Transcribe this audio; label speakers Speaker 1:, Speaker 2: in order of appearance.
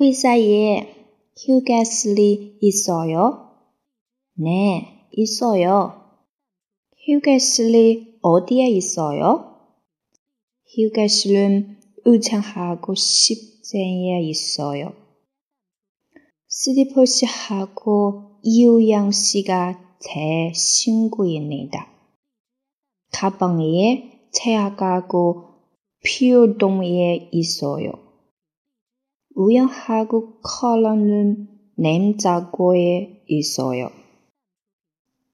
Speaker 1: 회사에 휴게실이 있어요?
Speaker 2: 네, 있어요.
Speaker 1: 휴게실이 어디에 있어요?
Speaker 2: 휴게실은 의창하고 10층에 있어요.
Speaker 1: 스리퍼 씨하고 이우양 씨가 제 친구입니다.
Speaker 2: 가방에 체약하고 피우동에 있어요. 우영하고 컬러는 냉장고에 있어요.